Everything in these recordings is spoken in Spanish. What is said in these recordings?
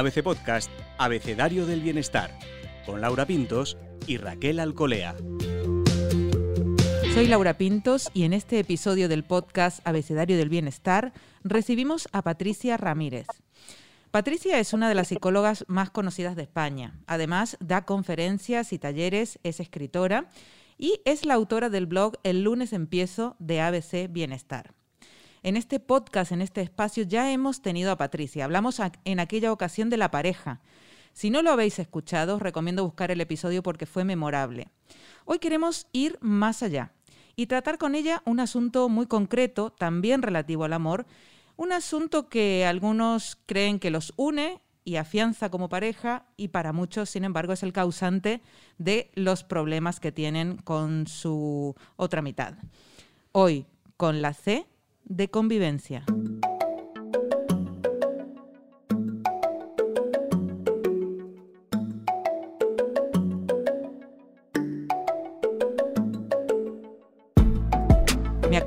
ABC Podcast Abecedario del Bienestar, con Laura Pintos y Raquel Alcolea. Soy Laura Pintos y en este episodio del podcast Abecedario del Bienestar recibimos a Patricia Ramírez. Patricia es una de las psicólogas más conocidas de España. Además, da conferencias y talleres, es escritora y es la autora del blog El lunes empiezo de ABC Bienestar. En este podcast, en este espacio, ya hemos tenido a Patricia. Hablamos en aquella ocasión de la pareja. Si no lo habéis escuchado, os recomiendo buscar el episodio porque fue memorable. Hoy queremos ir más allá y tratar con ella un asunto muy concreto, también relativo al amor, un asunto que algunos creen que los une y afianza como pareja y para muchos, sin embargo, es el causante de los problemas que tienen con su otra mitad. Hoy, con la C de convivencia.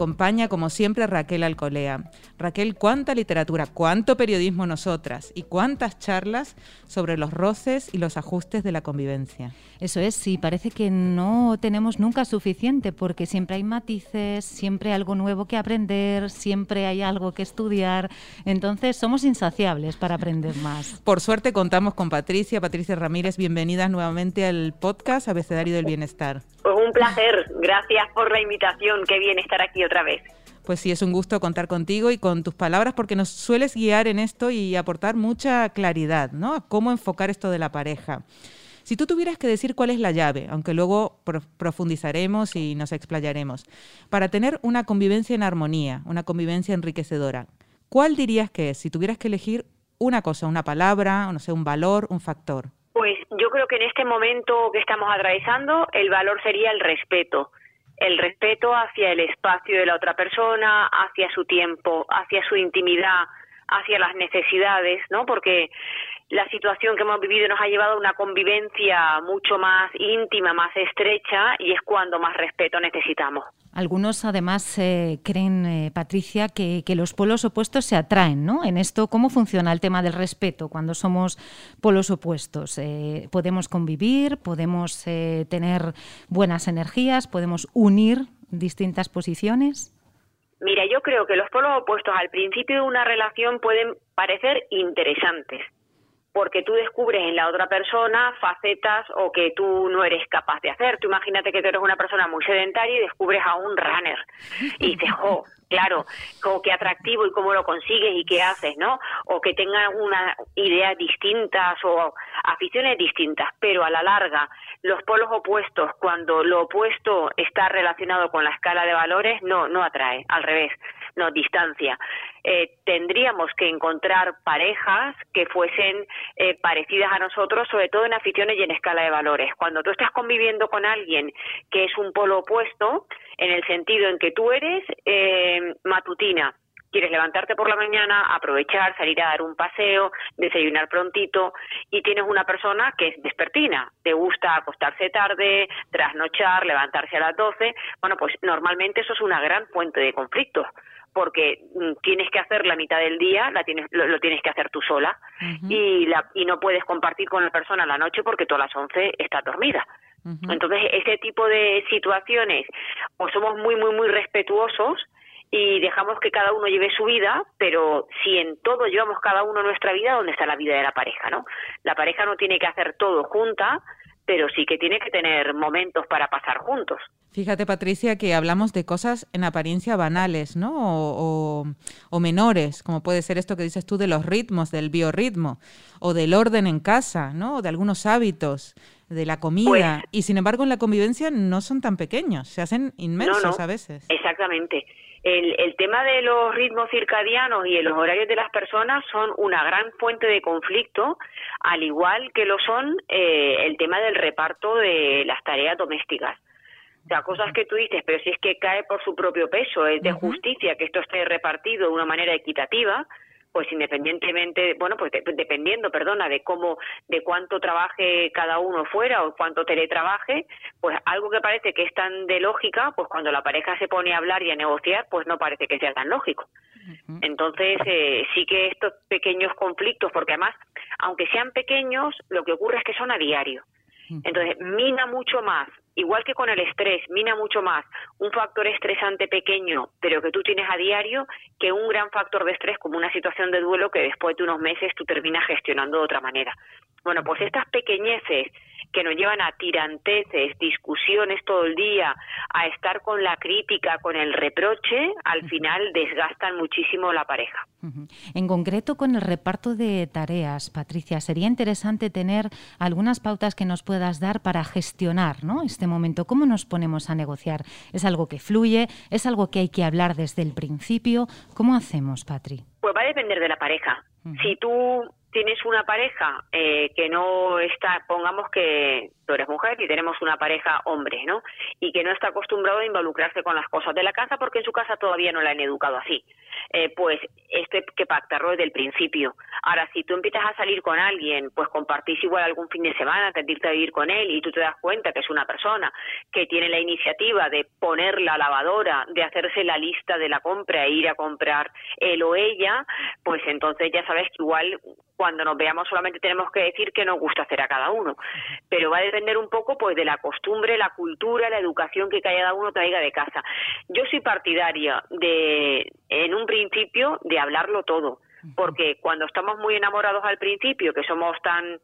Acompaña, como siempre, Raquel Alcolea. Raquel, cuánta literatura, cuánto periodismo nosotras y cuántas charlas sobre los roces y los ajustes de la convivencia. Eso es, sí, parece que no tenemos nunca suficiente porque siempre hay matices, siempre hay algo nuevo que aprender, siempre hay algo que estudiar. Entonces, somos insaciables para aprender más. Por suerte contamos con Patricia, Patricia Ramírez, bienvenidas nuevamente al podcast Abecedario del Bienestar. Pues un placer, gracias por la invitación, qué bien estar aquí otra vez. Pues sí, es un gusto contar contigo y con tus palabras porque nos sueles guiar en esto y aportar mucha claridad, ¿no? A cómo enfocar esto de la pareja. Si tú tuvieras que decir cuál es la llave, aunque luego profundizaremos y nos explayaremos, para tener una convivencia en armonía, una convivencia enriquecedora, ¿cuál dirías que es? Si tuvieras que elegir una cosa, una palabra, no sé, un valor, un factor. Pues yo creo que en este momento que estamos atravesando, el valor sería el respeto. El respeto hacia el espacio de la otra persona, hacia su tiempo, hacia su intimidad, hacia las necesidades, ¿no? Porque la situación que hemos vivido nos ha llevado a una convivencia mucho más íntima, más estrecha y es cuando más respeto necesitamos. Algunos además eh, creen, eh, Patricia, que, los polos opuestos se atraen, ¿no? En esto, ¿cómo funciona el tema del respeto cuando somos polos opuestos? Eh, ¿Podemos convivir? ¿Podemos tener buenas energías? ¿Podemos unir distintas posiciones? Mira, yo creo que los polos opuestos al principio de una relación pueden parecer interesantes, porque tú descubres en la otra persona facetas o que tú no eres capaz de hacer. Tú imagínate que tú eres una persona muy sedentaria y descubres a un runner y dices, jo, claro, como qué atractivo y cómo lo consigues y qué haces, ¿no? O que tengan unas ideas distintas o aficiones distintas, pero a la larga los polos opuestos, cuando lo opuesto está relacionado con la escala de valores, no, no atrae, al revés nos distancia. Eh, tendríamos que encontrar parejas que fuesen eh, parecidas a nosotros, sobre todo en aficiones y en escala de valores. Cuando tú estás conviviendo con alguien que es un polo opuesto, en el sentido en que tú eres eh, matutina, quieres levantarte por la mañana, aprovechar, salir a dar un paseo, desayunar prontito y tienes una persona que es despertina, te gusta acostarse tarde, trasnochar, levantarse a las 12, bueno, pues normalmente eso es una gran fuente de conflictos porque mm, tienes que hacer la mitad del día, la tienes, lo, tienes que hacer tú sola y, la, y no puedes compartir con la persona la noche porque tú a las 11 estás dormida. Entonces, ese tipo de situaciones, o somos muy, muy, muy respetuosos y dejamos que cada uno lleve su vida, pero si en todo llevamos cada uno nuestra vida, ¿dónde está la vida de la pareja, no? La pareja no tiene que hacer todo junta, pero sí que tiene que tener momentos para pasar juntos. Fíjate, Patricia, que hablamos de cosas en apariencia banales, ¿no? O, o, menores, como puede ser esto que dices tú de los ritmos, del biorritmo, o del orden en casa, ¿no? O de algunos hábitos, de la comida. Pues y sin embargo, en la convivencia no son tan pequeños, se hacen inmensos a veces. Exactamente. El, el, tema de los ritmos circadianos y de los horarios de las personas son una gran fuente de conflicto, al igual que lo son eh, el tema del reparto de las tareas domésticas. O sea, cosas que tú dices, pero si es que cae por su propio peso, es de justicia que esto esté repartido de una manera equitativa, pues independientemente, bueno, pues dependiendo, perdona, de cómo, de cuánto trabaje cada uno fuera o cuánto teletrabaje, pues algo que parece que es tan de lógica, pues cuando la pareja se pone a hablar y a negociar, pues no parece que sea tan lógico. Entonces, eh, sí que estos pequeños conflictos, porque además aunque sean pequeños, lo que ocurre es que son a diario. Entonces, mina mucho más, igual que con el estrés, mina mucho más un factor estresante pequeño, pero que tú tienes a diario, que un gran factor de estrés como una situación de duelo que después de unos meses tú terminas gestionando de otra manera. Bueno, pues estas pequeñeces que nos llevan a tiranteces, discusiones todo el día, a estar con la crítica, con el reproche, al final desgastan muchísimo la pareja. En concreto, con el reparto de tareas, Patricia, sería interesante tener algunas pautas que nos puedas dar para gestionar ¿no? este momento. ¿Cómo nos ponemos a negociar? ¿Es algo que fluye? ¿Es algo que hay que hablar desde el principio? ¿Cómo hacemos, Patri? Pues va a depender de la pareja. Si tú tienes una pareja eh, que no está, pongamos que tú eres mujer y tenemos una pareja hombre, ¿no? Y que no está acostumbrado a involucrarse con las cosas de la casa porque en su casa todavía no la han educado así. Eh, pues esto que pactarlo desde el principio. Ahora, si tú empiezas a salir con alguien, pues compartís igual algún fin de semana, te irte a vivir con él y tú te das cuenta que es una persona que tiene la iniciativa de poner la lavadora, de hacerse la lista de la compra e ir a comprar él o ella, pues entonces ya sabes que igual cuando nos veamos solamente tenemos que decir que nos gusta hacer a cada uno. Pero va a depender un poco pues de la costumbre, la cultura, la educación que cada uno traiga de casa. Yo soy partidaria de, en un principio, de hablarlo todo. Porque cuando estamos muy enamorados al principio, que somos tan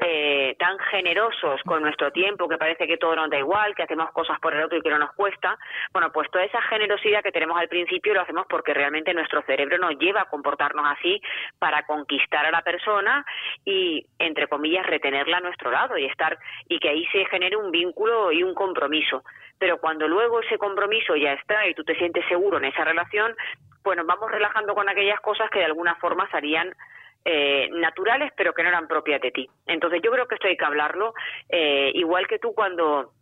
eh, tan generosos con nuestro tiempo, que parece que todo nos da igual, que hacemos cosas por el otro y que no nos cuesta, bueno, pues toda esa generosidad que tenemos al principio lo hacemos porque realmente nuestro cerebro nos lleva a comportarnos así para conquistar a la persona y, entre comillas, retenerla a nuestro lado y estar, y que ahí se genere un vínculo y un compromiso. Pero cuando luego ese compromiso ya está y tú te sientes seguro en esa relación, bueno, vamos relajando con aquellas cosas que de alguna forma serían eh, naturales pero que no eran propias de ti. Entonces yo creo que esto hay que hablarlo, eh, igual que tú cuando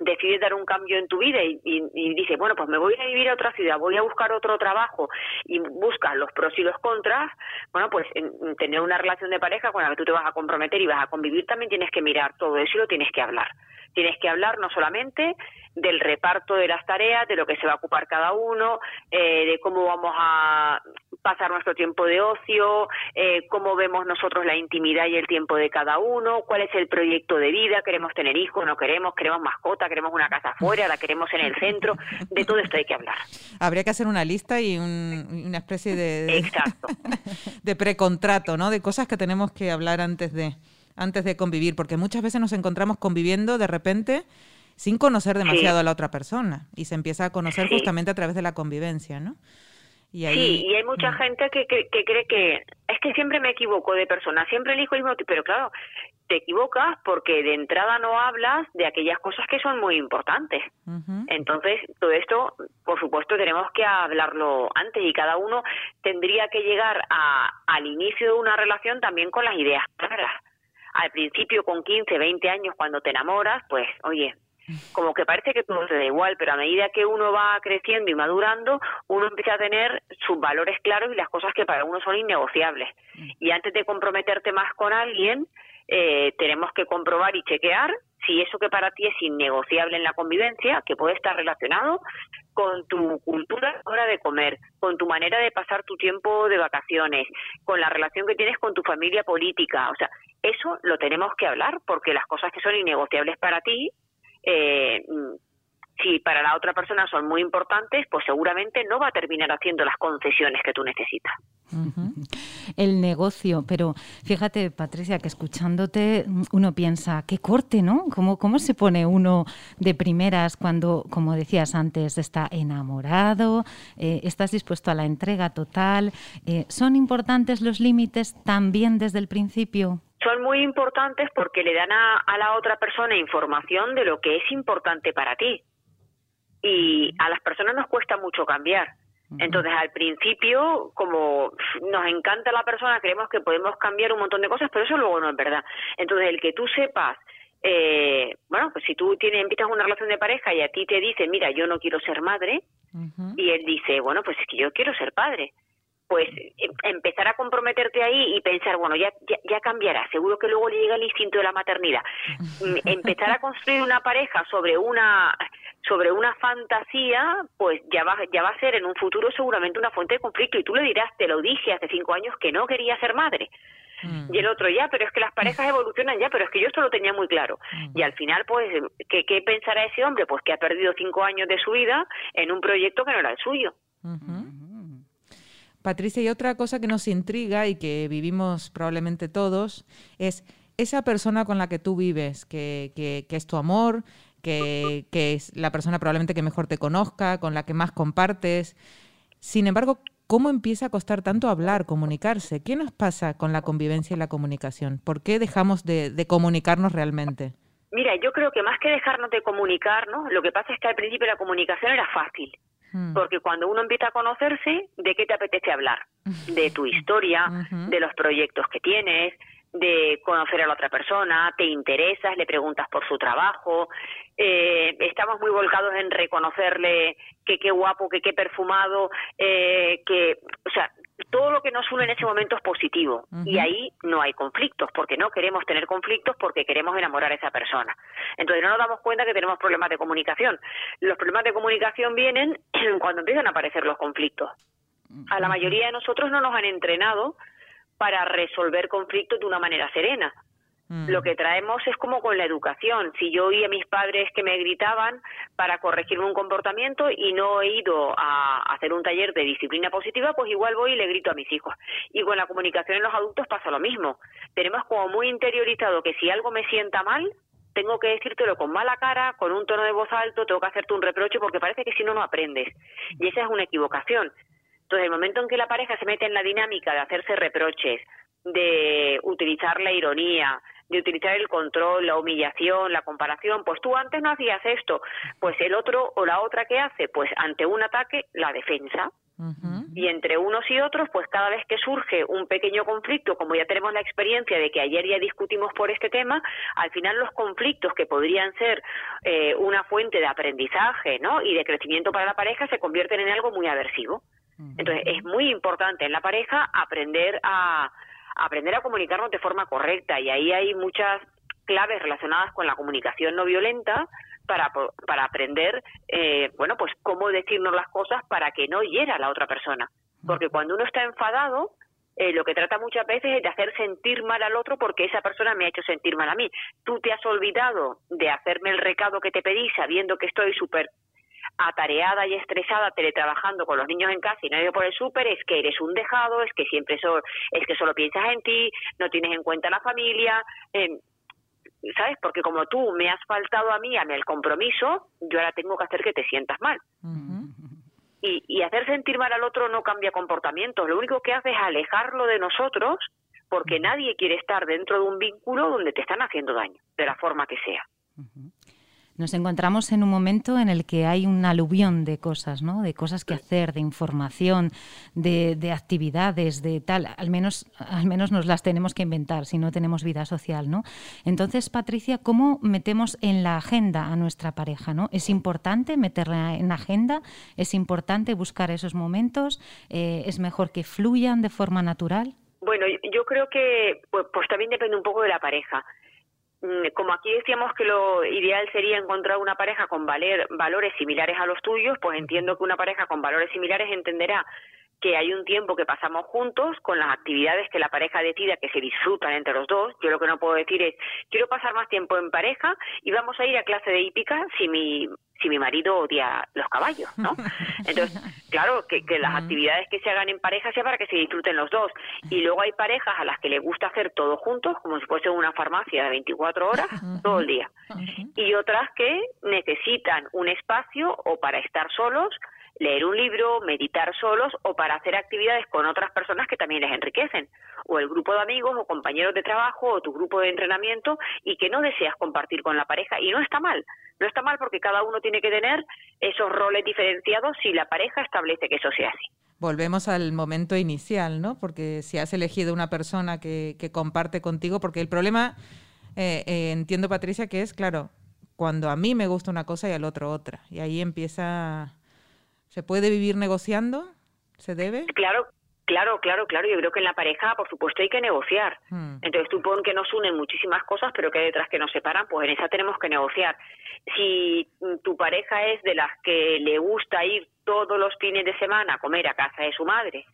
decides dar un cambio en tu vida y, y, dices, bueno, pues me voy a vivir a otra ciudad, voy a buscar otro trabajo y buscas los pros y los contras, bueno, pues en, tener una relación de pareja con la que tú te vas a comprometer y vas a convivir también tienes que mirar todo eso y lo tienes que hablar. Tienes que hablar no solamente del reparto de las tareas, de lo que se va a ocupar cada uno, eh, de cómo vamos a pasar nuestro tiempo de ocio, eh, cómo vemos nosotros la intimidad y el tiempo de cada uno, cuál es el proyecto de vida, queremos tener hijos, no queremos, queremos mascota, queremos una casa afuera, la queremos en el centro, de todo esto hay que hablar. Habría que hacer una lista y una especie de, Exacto. de precontrato, ¿no? De cosas que tenemos que hablar antes de antes de convivir, porque muchas veces nos encontramos conviviendo de repente sin conocer demasiado a la otra persona y se empieza a conocer justamente a través de la convivencia, ¿no? Y Sí, y hay mucha mm. gente que, que, cree que es que siempre me equivoco de persona, siempre elijo el mismo pero claro, te equivocas porque de entrada no hablas de aquellas cosas que son muy importantes. Entonces, todo esto, por supuesto, tenemos que hablarlo antes y cada uno tendría que llegar a, al inicio de una relación también con las ideas claras. Al principio, con 15, 20 años, cuando te enamoras, pues, oye, como que parece que todo te da igual, pero a medida que uno va creciendo y madurando, uno empieza a tener sus valores claros y las cosas que para uno son innegociables. Y antes de comprometerte más con alguien, eh, tenemos que comprobar y chequear si eso que para ti es innegociable en la convivencia, que puede estar relacionado con tu cultura hora de comer, con tu manera de pasar tu tiempo de vacaciones, con la relación que tienes con tu familia política. O sea, eso lo tenemos que hablar porque las cosas que son innegociables para ti eh, si para la otra persona son muy importantes, pues seguramente no va a terminar haciendo las concesiones que tú necesitas. El negocio, pero fíjate, Patricia, que escuchándote uno piensa, qué corte, ¿no? ¿Cómo, cómo se pone uno de primeras cuando, como decías antes, está enamorado, eh, estás dispuesto a la entrega total? Eh, ¿Son importantes los límites también desde el principio? Son muy importantes porque le dan a, la otra persona información de lo que es importante para ti. Y a las personas nos cuesta mucho cambiar. Entonces, al principio, como nos encanta la persona, creemos que podemos cambiar un montón de cosas, pero eso luego no es verdad. Entonces, el que tú sepas, eh, bueno, pues si tú tienes, empiezas una relación de pareja y a ti te dice, mira, yo no quiero ser madre, y él dice, bueno, pues es que yo quiero ser padre pues em, empezar a comprometerte ahí y pensar, bueno, ya, ya, cambiará, seguro que luego le llega el instinto de la maternidad. Mm, empezar a construir una pareja sobre una sobre una fantasía, pues ya va, ya va a ser en un futuro seguramente una fuente de conflicto y tú le dirás, te lo dije hace cinco años que no quería ser madre. Y el otro, ya, pero es que las parejas evolucionan ya, pero es que yo esto lo tenía muy claro. Y al final, pues, ¿qué, ¿qué pensará ese hombre? Pues que ha perdido cinco años de su vida en un proyecto que no era el suyo. Patricia, y otra cosa que nos intriga y que vivimos probablemente todos es esa persona con la que tú vives, que, que, que es tu amor, que, es la persona probablemente que mejor te conozca, con la que más compartes. Sin embargo, ¿cómo empieza a costar tanto hablar, comunicarse? ¿Qué nos pasa con la convivencia y la comunicación? ¿Por qué dejamos de, de comunicarnos realmente? Mira, yo creo que más que dejarnos de comunicarnos, lo que pasa es que al principio la comunicación era fácil. Hmm. Porque cuando uno empieza a conocerse, ¿de qué te apetece hablar? De tu historia, de los proyectos que tienes, de conocer a la otra persona, te interesas, le preguntas por su trabajo, eh, estamos muy volcados en reconocerle que qué guapo, que qué perfumado, eh, que, o sea, todo lo que nos une en ese momento es positivo y ahí no hay conflictos porque no queremos tener conflictos porque queremos enamorar a esa persona. Entonces no nos damos cuenta que tenemos problemas de comunicación. Los problemas de comunicación vienen cuando empiezan a aparecer los conflictos. A la mayoría de nosotros no nos han entrenado para resolver conflictos de una manera serena. Mm. Lo que traemos es como con la educación. Si yo oí a mis padres que me gritaban para corregirme un comportamiento y no he ido a hacer un taller de disciplina positiva, pues igual voy y le grito a mis hijos. Y con la comunicación en los adultos pasa lo mismo. Tenemos como muy interiorizado que si algo me sienta mal, tengo que decírtelo con mala cara, con un tono de voz alto, tengo que hacerte un reproche porque parece que si no, no aprendes. Y esa es una equivocación. Entonces, el momento en que la pareja se mete en la dinámica de hacerse reproches, de utilizar la ironía, de utilizar el control, la humillación, la comparación, pues tú antes no hacías esto, pues el otro o la otra que hace, pues ante un ataque, la defensa. Y entre unos y otros, pues cada vez que surge un pequeño conflicto, como ya tenemos la experiencia de que ayer ya discutimos por este tema, al final los conflictos que podrían ser eh, una fuente de aprendizaje ¿no? y de crecimiento para la pareja se convierten en algo muy aversivo. Entonces, es muy importante en la pareja aprender a, aprender a comunicarnos de forma correcta y ahí hay muchas claves relacionadas con la comunicación no violenta para, para aprender, eh, bueno, pues cómo decirnos las cosas para que no hiera a la otra persona. Porque cuando uno está enfadado, eh, lo que trata muchas veces es de hacer sentir mal al otro porque esa persona me ha hecho sentir mal a mí. Tú te has olvidado de hacerme el recado que te pedí sabiendo que estoy súper atareada y estresada teletrabajando con los niños en casa y no he ido por el súper es que eres un dejado, es que siempre es que solo piensas en ti, no tienes en cuenta la familia, eh, ¿sabes? Porque como tú me has faltado a mí, a mí el compromiso, yo ahora tengo que hacer que te sientas mal. y, y hacer sentir mal al otro no cambia comportamientos, lo único que hace es alejarlo de nosotros porque nadie quiere estar dentro de un vínculo donde te están haciendo daño, de la forma que sea. Nos encontramos en un momento en el que hay un aluvión de cosas, ¿no? De cosas que hacer, de información, de, de, actividades, de tal. Al menos, al menos nos las tenemos que inventar si no tenemos vida social, ¿no? Entonces, Patricia, ¿cómo metemos en la agenda a nuestra pareja, ¿no? ¿Es importante meterla en agenda? ¿Es importante buscar esos momentos? Eh, ¿Es mejor que fluyan de forma natural? Bueno, yo creo que pues, pues también depende un poco de la pareja. Mm, como aquí decíamos que lo ideal sería encontrar una pareja con valer, valores similares a los tuyos, pues entiendo que una pareja con valores similares entenderá que hay un tiempo que pasamos juntos con las actividades que la pareja decida que se disfrutan entre los dos. Yo lo que no puedo decir es, quiero pasar más tiempo en pareja y vamos a ir a clase de hípica si mi si mi marido odia los caballos, ¿no? Entonces, claro, que, que las actividades que se hagan en pareja sea para que se disfruten los dos. Y luego hay parejas a las que les gusta hacer todo juntos, como si fuese una farmacia de 24 horas, todo el día. Y otras que necesitan un espacio o para estar solos leer un libro, meditar solos o para hacer actividades con otras personas que también les enriquecen, o el grupo de amigos o compañeros de trabajo o tu grupo de entrenamiento y que no deseas compartir con la pareja y no está mal, no está mal porque cada uno tiene que tener esos roles diferenciados si la pareja establece que eso sea así. Volvemos al momento inicial, ¿no? Porque si has elegido una persona que, comparte contigo, porque el problema, eh, eh, entiendo Patricia, que es, claro, cuando a mí me gusta una cosa y al otro otra, y ahí empieza ¿Se puede vivir negociando? ¿Se debe? Claro, Claro, claro, claro. Yo creo que en la pareja, por supuesto, hay que negociar. Hmm. Entonces, tú pon que nos unen muchísimas cosas, pero que hay detrás que nos separan, pues en esa tenemos que negociar. Si tu pareja es de las que le gusta ir todos los fines de semana a comer a casa de su madre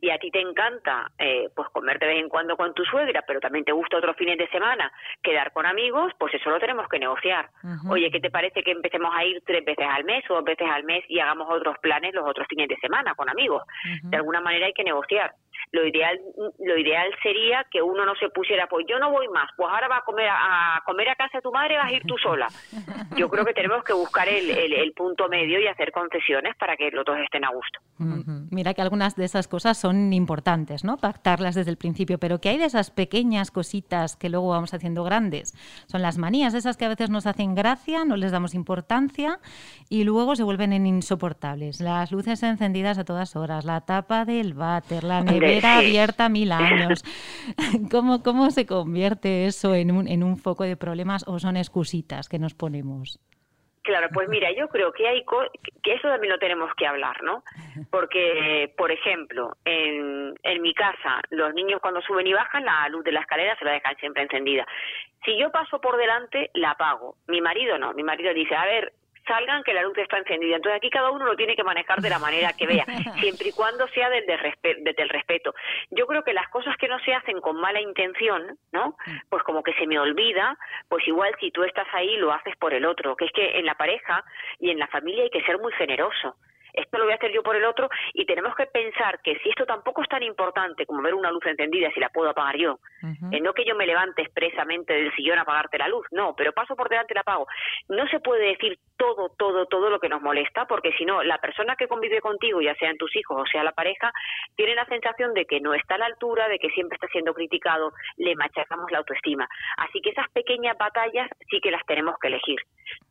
y a ti te encanta eh, pues comer de vez en cuando con tu suegra, pero también te gusta otros fines de semana quedar con amigos, pues eso lo tenemos que negociar. Oye, ¿qué te parece que empecemos a ir tres veces al mes o dos veces al mes y hagamos otros planes los otros fines de semana con amigos? De alguna manera hay que negociar lo ideal lo ideal sería que uno no se pusiera pues yo no voy más pues ahora va a comer a, comer a casa de tu madre vas a ir tú sola. Yo creo que tenemos que buscar el, el, punto medio y hacer concesiones para que los dos estén a gusto. Mira que algunas de esas cosas son importantes no pactarlas desde el principio pero que hay de esas pequeñas cositas que luego vamos haciendo grandes. Son las manías esas que a veces nos hacen gracia no les damos importancia y luego se vuelven insoportables. Las luces encendidas a todas horas la tapa del váter la nevera era abierta mil años. ¿Cómo, ¿Cómo se convierte eso en un, en un foco de problemas o son excusitas que nos ponemos? Claro, pues mira, yo creo que hay que eso también lo tenemos que hablar, ¿no? Porque, por ejemplo, en, en mi casa, los niños cuando suben y bajan, la luz de la escalera se la dejan siempre encendida. Si yo paso por delante, la apago. Mi marido no. Mi marido dice, a ver, salgan que la luz está encendida. Entonces aquí cada uno lo tiene que manejar de la manera que vea, siempre y cuando sea desde el, respeto. Yo creo que las cosas que no se hacen con mala intención, ¿no? Pues como que se me olvida, pues igual si tú estás ahí lo haces por el otro, que es que en la pareja y en la familia hay que ser muy generoso esto lo voy a hacer yo por el otro y tenemos que pensar que si esto tampoco es tan importante como ver una luz encendida si la puedo apagar yo, eh, no que yo me levante expresamente del sillón a apagarte la luz, no, pero paso por delante y la apago. No se puede decir todo, todo, todo lo que nos molesta, porque si no, la persona que convive contigo, ya sean tus hijos o sea la pareja, tiene la sensación de que no está a la altura, de que siempre está siendo criticado, le machacamos la autoestima. Así que esas pequeñas batallas sí que las tenemos que elegir.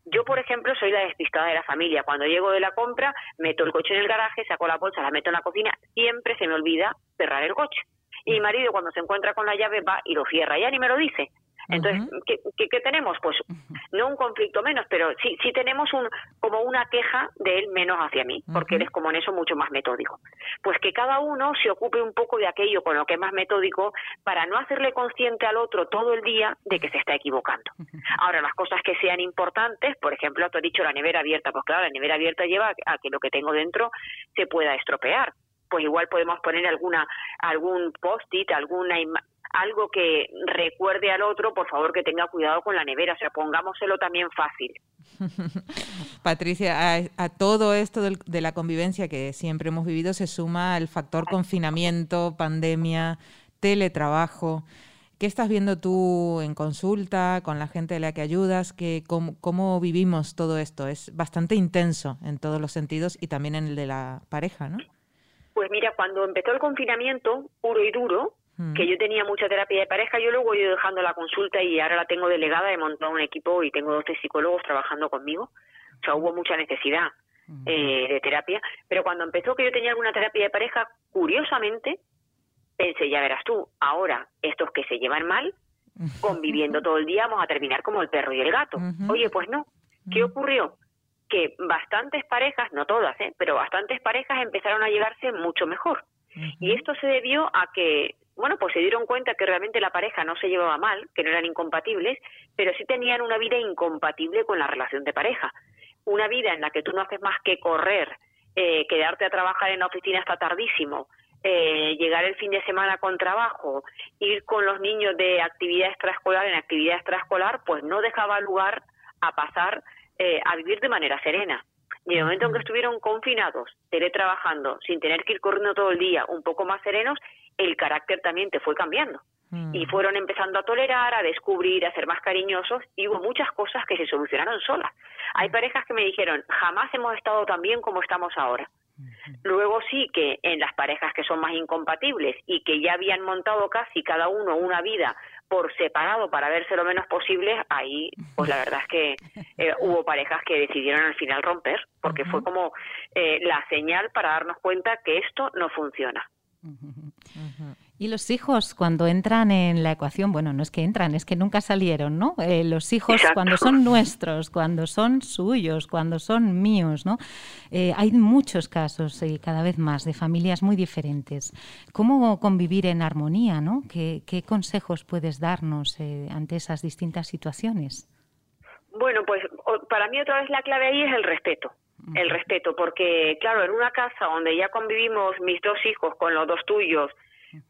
Yo, por ejemplo, soy la despistada de la familia. Cuando llego de la compra, meto el coche en el garaje, saco la bolsa, la meto en la cocina, siempre se me olvida cerrar el coche. Y mi marido, cuando se encuentra con la llave, va y lo cierra. Ya ni me lo dice. Entonces, ¿qué, tenemos? Pues no un conflicto menos, pero sí, sí tenemos un, como una queja de él menos hacia mí, porque él es como en eso mucho más metódico. Pues que cada uno se ocupe un poco de aquello con lo que es más metódico para no hacerle consciente al otro todo el día de que se está equivocando. Ahora, las cosas que sean importantes, por ejemplo, tú has dicho la nevera abierta, pues claro, la nevera abierta lleva a que lo que tengo dentro se pueda estropear pues igual podemos poner alguna algún post-it, alguna algo que recuerde al otro, por favor que tenga cuidado con la nevera, o sea, pongámoselo también fácil. Patricia, a, todo esto de la convivencia que siempre hemos vivido se suma el factor confinamiento, pandemia, teletrabajo. ¿Qué estás viendo tú en consulta con la gente a la que ayudas? Que, cómo, ¿Cómo vivimos todo esto? Es bastante intenso en todos los sentidos y también en el de la pareja, ¿no? Pues mira, cuando empezó el confinamiento puro y duro, Mm. que yo tenía mucha terapia de pareja, yo luego he ido dejando la consulta y ahora la tengo delegada, he montado un equipo y tengo 12 psicólogos trabajando conmigo. O sea, hubo mucha necesidad mm. eh, de terapia, pero cuando empezó que yo tenía alguna terapia de pareja, curiosamente, pensé, ya verás tú, ahora estos que se llevan mal, conviviendo todo el día, vamos a terminar como el perro y el gato. Oye, pues no. ¿Qué ocurrió? Que bastantes parejas, no todas, ¿eh? pero bastantes parejas empezaron a llevarse mucho mejor. Y esto se debió a que bueno, pues se dieron cuenta que realmente la pareja no se llevaba mal, que no eran incompatibles, pero sí tenían una vida incompatible con la relación de pareja. Una vida en la que tú no haces más que correr, eh, quedarte a trabajar en la oficina hasta tardísimo, eh, llegar el fin de semana con trabajo, ir con los niños de actividad extraescolar en actividad extraescolar, pues no dejaba lugar a pasar eh, a vivir de manera serena. Y en el momento en que estuvieron confinados, teletrabajando, sin tener que ir corriendo todo el día, un poco más serenos, el carácter también te fue cambiando. Y mm. fueron empezando a tolerar, a descubrir, a ser más cariñosos y hubo muchas cosas que se solucionaron solas. Hay parejas que me dijeron, jamás hemos estado tan bien como estamos ahora. Luego sí que en las parejas que son más incompatibles y que ya habían montado casi cada uno una vida por separado para verse lo menos posible, ahí pues la verdad es que eh, hubo parejas que decidieron al final romper, porque fue como eh, la señal para darnos cuenta que esto no funciona. Y los hijos cuando entran en la ecuación, bueno, no es que entran, es que nunca salieron, ¿no? Eh, los hijos cuando son nuestros, cuando son suyos, cuando son míos, ¿no? Eh, hay muchos casos y cada vez más de familias muy diferentes. ¿Cómo convivir en armonía, ¿no? ¿Qué, consejos puedes darnos eh, ante esas distintas situaciones? Bueno, pues para mí otra vez la clave ahí es el respeto. el respeto, porque claro, en una casa donde ya convivimos mis dos hijos con los dos tuyos,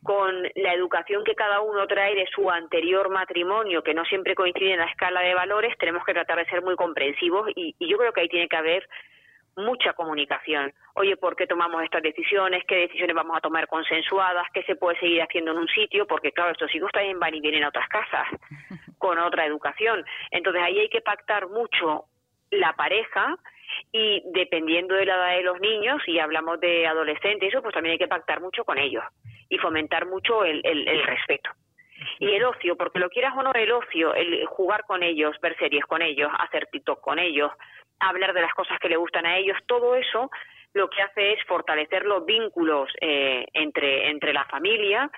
con la educación que cada uno trae de su anterior matrimonio, que no siempre coincide en la escala de valores, tenemos que tratar de ser muy comprensivos y, y yo creo que ahí tiene que haber mucha comunicación. Oye, ¿por qué tomamos estas decisiones? ¿Qué decisiones vamos a tomar consensuadas? ¿Qué se puede seguir haciendo en un sitio? Porque, claro, estos hijos también van y vienen a otras casas con otra educación. Entonces, ahí hay que pactar mucho la pareja y dependiendo de la edad de los niños, y hablamos de adolescentes, eso pues también hay que pactar mucho con ellos y fomentar mucho el, el, respeto. Y el ocio, porque lo quieras o no, el ocio, el jugar con ellos, ver series con ellos, hacer TikTok con ellos, hablar de las cosas que le gustan a ellos, todo eso lo que hace es fortalecer los vínculos eh, entre, entre la familia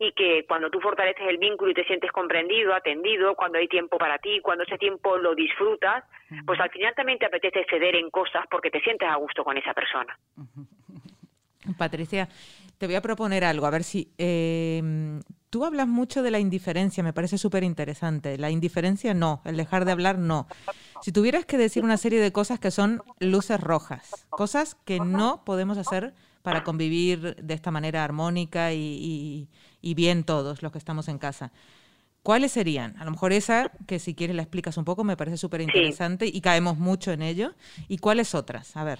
y que cuando tú fortaleces el vínculo y te sientes comprendido, atendido, cuando hay tiempo para ti, cuando ese tiempo lo disfrutas, pues al final también te apetece ceder en cosas porque te sientes a gusto con esa persona. Patricia, te voy a proponer algo, a ver si... Eh, tú hablas mucho de la indiferencia, me parece súper interesante. La indiferencia no, el dejar de hablar no. Si tuvieras que decir una serie de cosas que son luces rojas, cosas que no podemos hacer para convivir de esta manera armónica y, bien todos los que estamos en casa. ¿Cuáles serían? A lo mejor esa, que si quieres la explicas un poco, me parece súper interesante y caemos mucho en ello. ¿Y cuáles otras? A ver.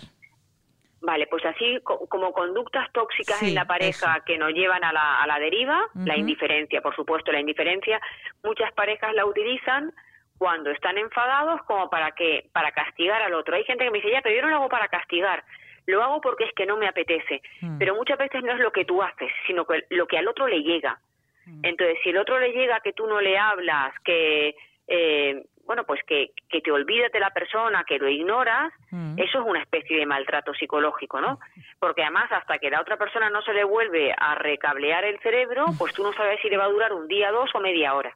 Vale, pues así como conductas tóxicas en la pareja que nos llevan a la, a la deriva, la indiferencia, por supuesto, la indiferencia, muchas parejas la utilizan cuando están enfadados como para que para castigar al otro. Hay gente que me dice, ya, pero yo no lo hago para castigar lo hago porque es que no me apetece, mm. pero muchas veces no es lo que tú haces, sino que lo que al otro le llega. Mm. Entonces, si el otro le llega que tú no le hablas, que, eh, bueno, pues que, que te olvides de la persona, que lo ignoras, mm. eso es una especie de maltrato psicológico, ¿no? Porque además, hasta que la otra persona no se le vuelve a recablear el cerebro, pues tú no sabes si le va a durar un día, dos o media hora.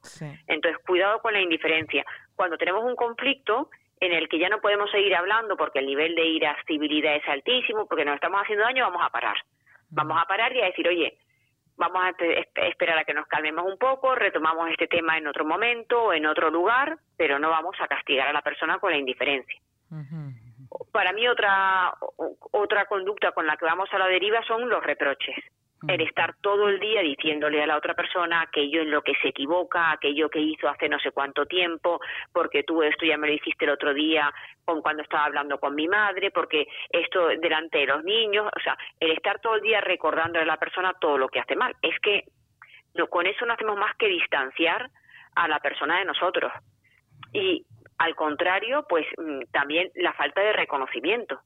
Entonces, cuidado con la indiferencia. Cuando tenemos un conflicto, en el que ya no podemos seguir hablando porque el nivel de irascibilidad es altísimo, porque nos estamos haciendo daño, vamos a parar. Vamos a parar y a decir, oye, vamos a esperar a que nos calmemos un poco, retomamos este tema en otro momento o en otro lugar, pero no vamos a castigar a la persona con la indiferencia. Para mí otra otra conducta con la que vamos a la deriva son los reproches el estar todo el día diciéndole a la otra persona aquello en lo que se equivoca, aquello que hizo hace no sé cuánto tiempo, porque tú esto ya me lo hiciste el otro día con cuando estaba hablando con mi madre, porque esto delante de los niños, o sea, el estar todo el día recordándole a la persona todo lo que hace mal. Es que no, con eso no hacemos más que distanciar a la persona de nosotros. Y al contrario, pues mm, también la falta de reconocimiento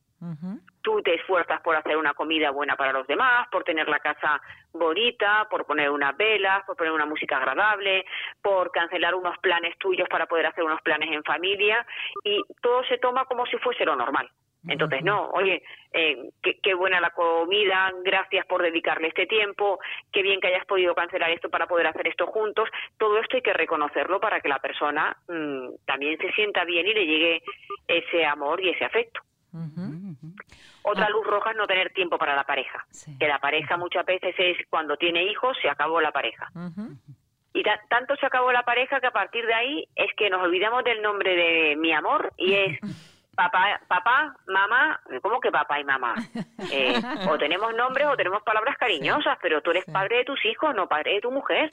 tú te esfuerzas por hacer una comida buena para los demás, por tener la casa bonita, por poner unas velas, por poner una música agradable, por cancelar unos planes tuyos para poder hacer unos planes en familia y todo se toma como si fuese lo normal. Entonces, no, oye, eh, qué, buena la comida, gracias por dedicarle este tiempo, qué bien que hayas podido cancelar esto para poder hacer esto juntos. Todo esto hay que reconocerlo para que la persona mm, también se sienta bien y le llegue ese amor y ese afecto. Otra ah. luz roja es no tener tiempo para la pareja. Que la pareja muchas veces es cuando tiene hijos, se acabó la pareja. Y tanto se acabó la pareja que a partir de ahí es que nos olvidamos del nombre de mi amor y es papá, papá, mamá, ¿cómo que papá y mamá? Eh, o tenemos nombres o tenemos palabras cariñosas, pero tú eres padre de tus hijos, no padre de tu mujer.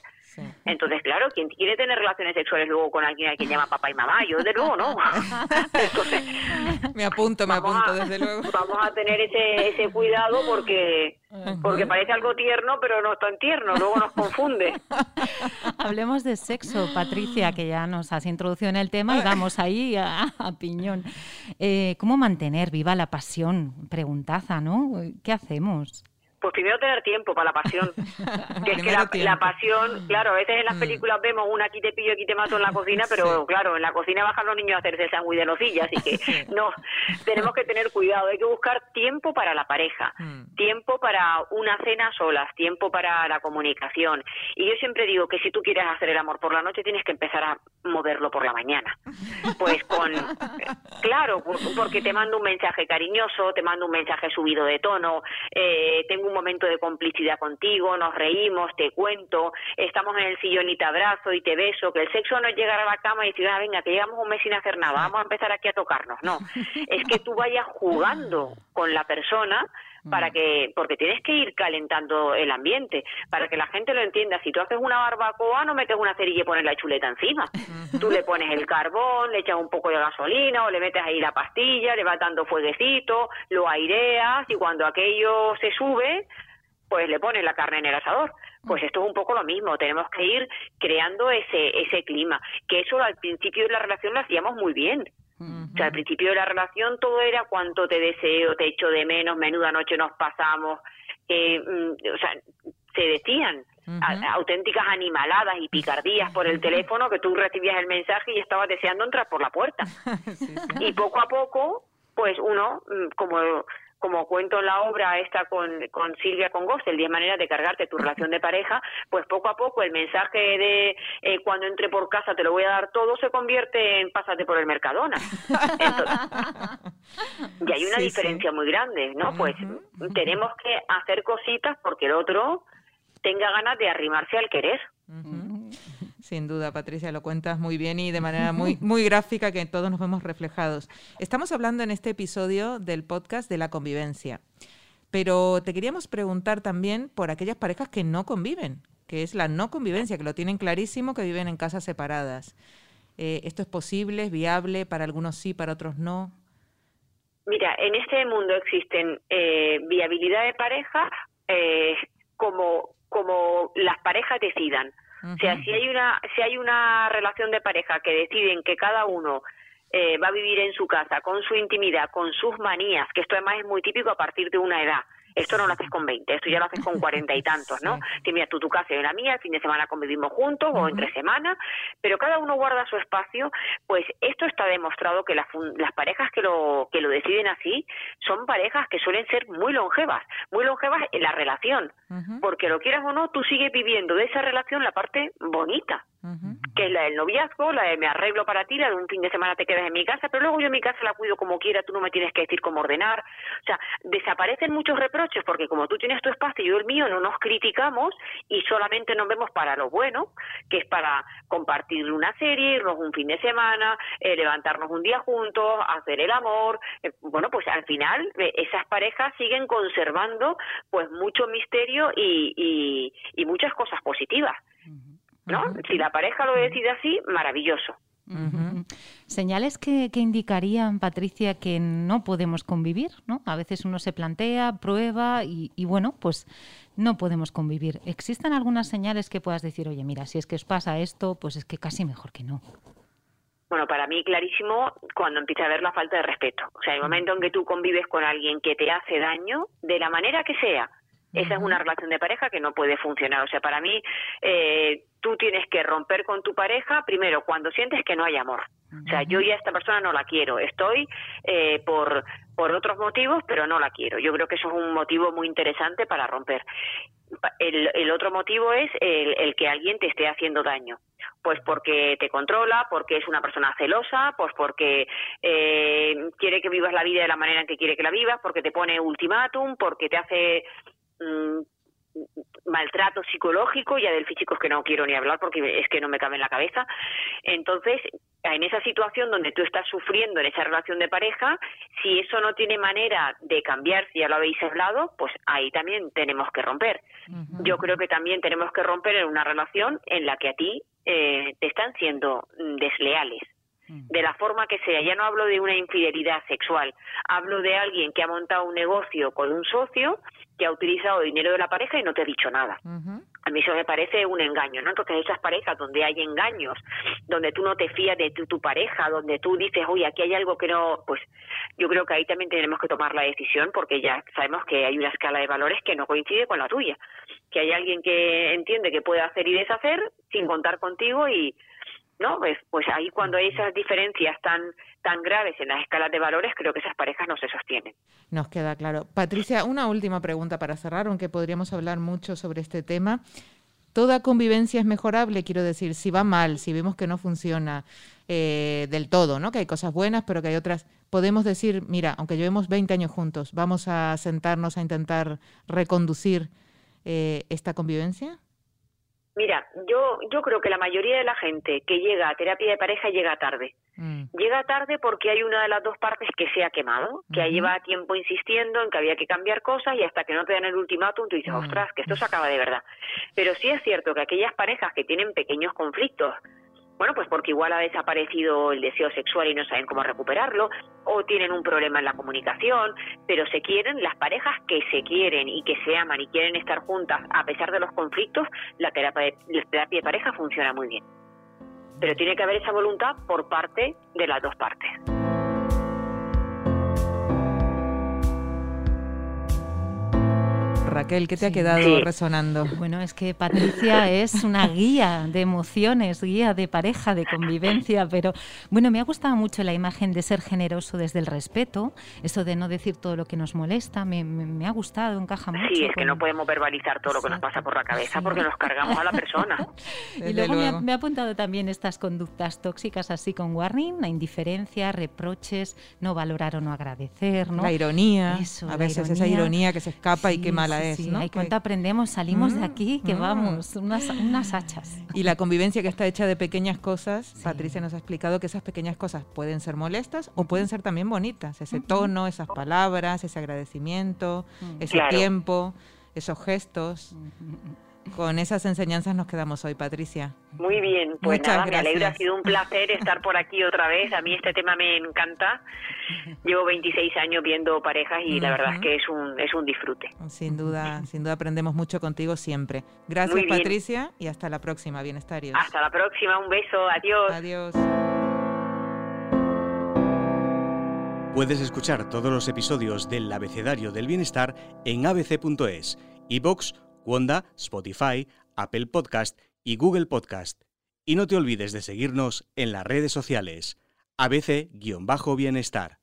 Entonces, claro, quien quiere tener relaciones sexuales luego con alguien a quien llama papá y mamá, yo de luego no. me apunto, me apunto, desde luego. Vamos a tener ese, ese cuidado porque porque parece algo tierno, pero no es tan tierno, luego nos confunde. Hablemos de sexo, Patricia, que ya nos has introducido en el tema y vamos ahí a, piñón. Eh, ¿Cómo mantener viva la pasión? Preguntaza, ¿no? ¿Qué hacemos? Pues primero tener tiempo para la pasión. que es que la, pasión, claro, a veces en las mm. películas vemos una aquí te pillo, aquí te mato en la cocina, pero claro, en la cocina bajan los niños a hacerse el sándwich de nocilla, así que no, tenemos que tener cuidado, hay que buscar tiempo para la pareja, mm. tiempo para una cena solas, tiempo para la comunicación. Y yo siempre digo que si tú quieres hacer el amor por la noche, tienes que empezar a moverlo por la mañana. Pues con, claro, porque te mando un mensaje cariñoso, te mando un mensaje subido de tono, eh, tengo un momento de complicidad contigo, nos reímos, te cuento, estamos en el sillón y te abrazo y te beso, que el sexo no es llegar a la cama y decir, ah, venga, que llevamos un mes sin hacer nada, vamos a empezar aquí a tocarnos. No, es que tú vayas jugando con la persona para mm. que porque tienes que ir calentando el ambiente para que la gente lo entienda si tú haces una barbacoa no metes una cerilla y pones la chuleta encima tú le pones el carbón le echas un poco de gasolina o le metes ahí la pastilla le vas dando fueguecito lo aireas y cuando aquello se sube pues le pones la carne en el asador. Pues esto es un poco lo mismo, tenemos que ir creando ese, ese clima, que eso al principio de la relación lo hacíamos muy bien. O sea, al principio de la relación todo era cuánto te deseo, te echo de menos, menuda noche nos pasamos, eh, mm, o sea, se decían auténticas animaladas y picardías por el teléfono que tú recibías el mensaje y estabas deseando entrar por la puerta. Y poco a poco, pues uno, mm, como como cuento en la obra esta con, con Silvia Congost, el 10 maneras de cargarte tu relación de pareja, pues poco a poco el mensaje de eh, cuando entre por casa te lo voy a dar todo se convierte en pásate por el Mercadona. y hay una diferencia muy grande, ¿no? Pues tenemos que hacer cositas porque el otro tenga ganas de arrimarse al querer. Sin duda, Patricia, lo cuentas muy bien y de manera muy, muy gráfica que todos nos vemos reflejados. Estamos hablando en este episodio del podcast de la convivencia, pero te queríamos preguntar también por aquellas parejas que no conviven, que es la no convivencia, que lo tienen clarísimo, que viven en casas separadas. Eh, ¿Esto es posible, es viable? Para algunos sí, para otros no. Mira, en este mundo existen eh, viabilidad de pareja eh, como, como las parejas decidan. Sea, si hay una si hay una relación de pareja que deciden que cada uno eh, va a vivir en su casa con su intimidad, con sus manías, que esto además es muy típico a partir de una edad. Esto no lo haces con 20, esto ya lo haces con cuarenta y tantos, ¿no? Sí. mira, tú tu casa y la mía, el fin de semana convivimos juntos o entre semana, pero cada uno guarda su espacio, pues esto está demostrado que las, las parejas que lo, que lo deciden así son parejas que suelen ser muy longevas, muy longevas en la relación, porque lo quieras o no, tú sigues viviendo de esa relación la parte bonita que es la del noviazgo, la de me arreglo para ti, la de un fin de semana te quedas en mi casa, pero luego yo mi casa la cuido como quiera, tú no me tienes que decir cómo ordenar. O sea, desaparecen muchos reproches porque como tú tienes tu espacio y yo el mío, no nos criticamos y solamente nos vemos para lo bueno, que es para compartir una serie, irnos un fin de semana, eh, levantarnos un día juntos, hacer el amor. Eh, bueno, pues al final eh, esas parejas siguen conservando pues mucho misterio y, y, y muchas cosas positivas. ¿No? Si la pareja lo decide así, maravilloso. Señales que, indicarían, Patricia, que no podemos convivir, ¿no? A veces uno se plantea, prueba y, bueno, pues no podemos convivir. ¿Existen algunas señales que puedas decir, oye, mira, si es que os pasa esto, pues es que casi mejor que no? Bueno, para mí clarísimo cuando empieza a haber la falta de respeto. O sea, el momento en que tú convives con alguien que te hace daño, de la manera que sea, esa es una relación de pareja que no puede funcionar. O sea, para mí, eh, tú tienes que romper con tu pareja primero cuando sientes que no hay amor. O sea, yo ya esta persona no la quiero. Estoy eh, por, por otros motivos, pero no la quiero. Yo creo que eso es un motivo muy interesante para romper. El, el otro motivo es el, el, que alguien te esté haciendo daño. Pues porque te controla, porque es una persona celosa, pues porque eh, quiere que vivas la vida de la manera en que quiere que la vivas, porque te pone ultimátum, porque te hace Mm, maltrato psicológico, ya del físico es que no quiero ni hablar porque es que no me cabe en la cabeza. Entonces, en esa situación donde tú estás sufriendo en esa relación de pareja, si eso no tiene manera de cambiar, si ya lo habéis hablado, pues ahí también tenemos que romper. Yo creo que también tenemos que romper en una relación en la que a ti eh, te están siendo desleales de la forma que sea. Ya no hablo de una infidelidad sexual, hablo de alguien que ha montado un negocio con un socio que ha utilizado dinero de la pareja y no te ha dicho nada. A mí eso me parece un engaño, ¿no? Entonces esas parejas donde hay engaños, donde tú no te fías de tu, pareja, donde tú dices, oye, aquí hay algo que no, pues yo creo que ahí también tenemos que tomar la decisión porque ya sabemos que hay una escala de valores que no coincide con la tuya, que hay alguien que entiende que puede hacer y deshacer sin contar contigo y ¿no? Pues, pues ahí cuando hay esas diferencias tan, tan graves en las escalas de valores, creo que esas parejas no se sostienen. Nos queda claro. Patricia, una última pregunta para cerrar, aunque podríamos hablar mucho sobre este tema. Toda convivencia es mejorable, quiero decir, si va mal, si vemos que no funciona eh, del todo, ¿no? Que hay cosas buenas, pero que hay otras. podemos decir, mira, aunque llevemos 20 años juntos, vamos a sentarnos a intentar reconducir eh, esta convivencia? Mira, yo, yo creo que la mayoría de la gente que llega a terapia de pareja llega tarde. Mm. Llega tarde porque hay una de las dos partes que se ha quemado, que lleva tiempo insistiendo en que había que cambiar cosas y hasta que no te dan el ultimátum tú dices, mm. ostras, que esto se acaba de verdad. Pero sí es cierto que aquellas parejas que tienen pequeños conflictos, bueno, pues porque igual ha desaparecido el deseo sexual y no saben cómo recuperarlo, o tienen un problema en la comunicación, pero se quieren, las parejas que se quieren y que se aman y quieren estar juntas a pesar de los conflictos, la terapia, la terapia de pareja funciona muy bien. Pero tiene que haber esa voluntad por parte de las dos partes. Raquel, ¿qué te ha quedado resonando? Bueno, es que Patricia es una guía de emociones, guía de pareja, de convivencia, pero bueno, me ha gustado mucho la imagen de ser generoso desde el respeto, eso de no decir todo lo que nos molesta, me, ha gustado, encaja mucho. Sí, es que no podemos verbalizar todo lo que nos pasa por la cabeza porque nos cargamos a la persona. y luego, Me, ha, me, ha, apuntado también estas conductas tóxicas así con warning, la indiferencia, reproches, no valorar o no agradecer, ¿no? La ironía, a veces esa ironía que se escapa y qué mala es sí, ¿no? cuánto aprendemos, salimos de aquí, que mm. vamos, unas, unas hachas. Y la convivencia que está hecha de pequeñas cosas, Patricia nos ha explicado que esas pequeñas cosas pueden ser molestas o pueden ser también bonitas. Ese tono, esas palabras, ese agradecimiento, ese tiempo, esos gestos. Con esas enseñanzas nos quedamos hoy, Patricia. Muy bien, pues nada, me alegro, ha sido un placer estar por aquí otra vez. A mí este tema me encanta. Llevo 26 años viendo parejas y la verdad es que es un, es un disfrute. Sin duda, sin duda aprendemos mucho contigo siempre. Gracias, Patricia, y hasta la próxima, bienestarios. Hasta la próxima, un beso, adiós. Adiós. Puedes escuchar todos los episodios del Abecedario del Bienestar en abc.es, iBox Wanda, Spotify, Apple Podcast y Google Podcast. Y no te olvides de seguirnos en las redes sociales. ABC-Bienestar.